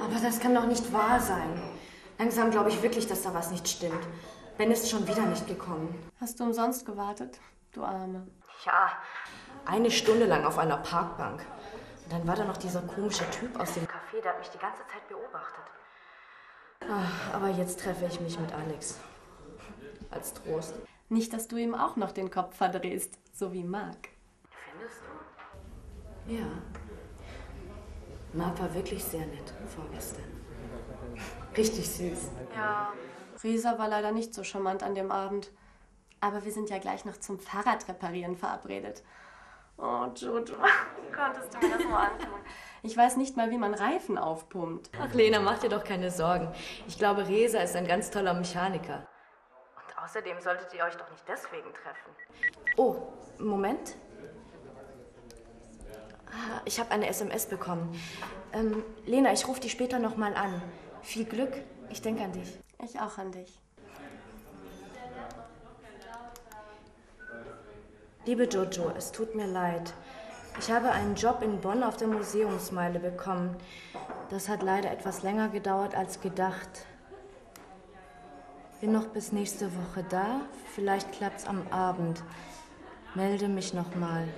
Aber das kann doch nicht wahr sein. Langsam glaube ich wirklich, dass da was nicht stimmt. Ben ist schon wieder nicht gekommen. Hast du umsonst gewartet? Du Arme? Ja, eine Stunde lang auf einer Parkbank. Und dann war da noch dieser komische Typ aus dem Café, der hat mich die ganze Zeit beobachtet. Ach, aber jetzt treffe ich mich mit Alex. Als Trost. Nicht, dass du ihm auch noch den Kopf verdrehst, so wie Marc. Findest du? Ja. Marc war wirklich sehr nett vorgestern. Richtig süß. Ja. Risa war leider nicht so charmant an dem Abend. Aber wir sind ja gleich noch zum Fahrradreparieren verabredet. Oh, Jojo, wie konntest du mir das nur antun? Ich weiß nicht mal, wie man Reifen aufpumpt. Ach, Lena, mach dir doch keine Sorgen. Ich glaube, Resa ist ein ganz toller Mechaniker. Und außerdem solltet ihr euch doch nicht deswegen treffen. Oh, Moment. Ah, Ich habe eine SMS bekommen. Ähm, Lena, ich rufe dich später noch mal an. Viel Glück. Ich denke an dich. Ich auch an dich. Liebe Jojo, es tut mir leid. Ich habe einen Job in Bonn auf der Museumsmeile bekommen. Das hat leider etwas länger gedauert als gedacht. Bin noch bis nächste Woche da. Vielleicht klappt's am Abend. Melde mich noch mal.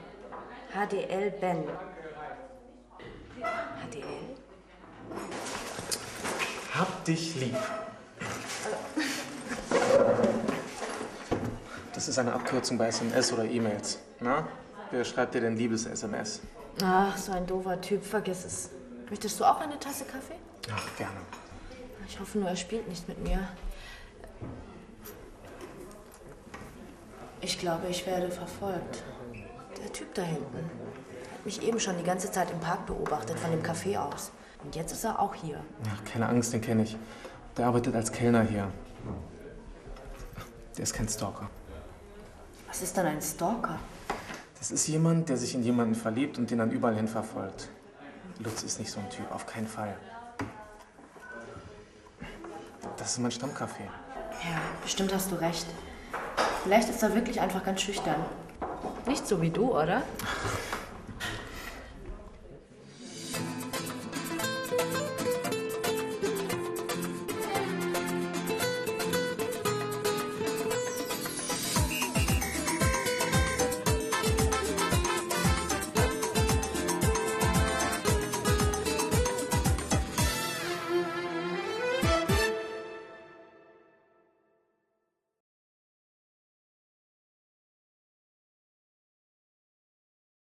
HDL Ben. HDL? Hab dich lieb. Das ist eine Abkürzung bei SMS oder E-Mails. Na? Wer schreibt dir denn Liebes-SMS? Ach, so ein doofer Typ, vergiss es. Möchtest du auch eine Tasse Kaffee? Ach, gerne. Ich hoffe nur, er spielt nicht mit mir. Ich glaube, ich werde verfolgt. Der Typ da hinten hat mich eben schon die ganze Zeit im Park beobachtet, von dem Café aus. Und jetzt ist er auch hier. Ach, keine Angst, den kenne ich. Der arbeitet als Kellner hier. Der ist kein Stalker. Was ist denn ein Stalker? Das ist jemand, der sich in jemanden verliebt und den dann überall hin verfolgt. Lutz ist nicht so ein Typ, auf keinen Fall. Das ist mein Stammcafé. Ja, bestimmt hast du recht. Vielleicht ist er wirklich einfach ganz schüchtern. Nicht so wie du, oder?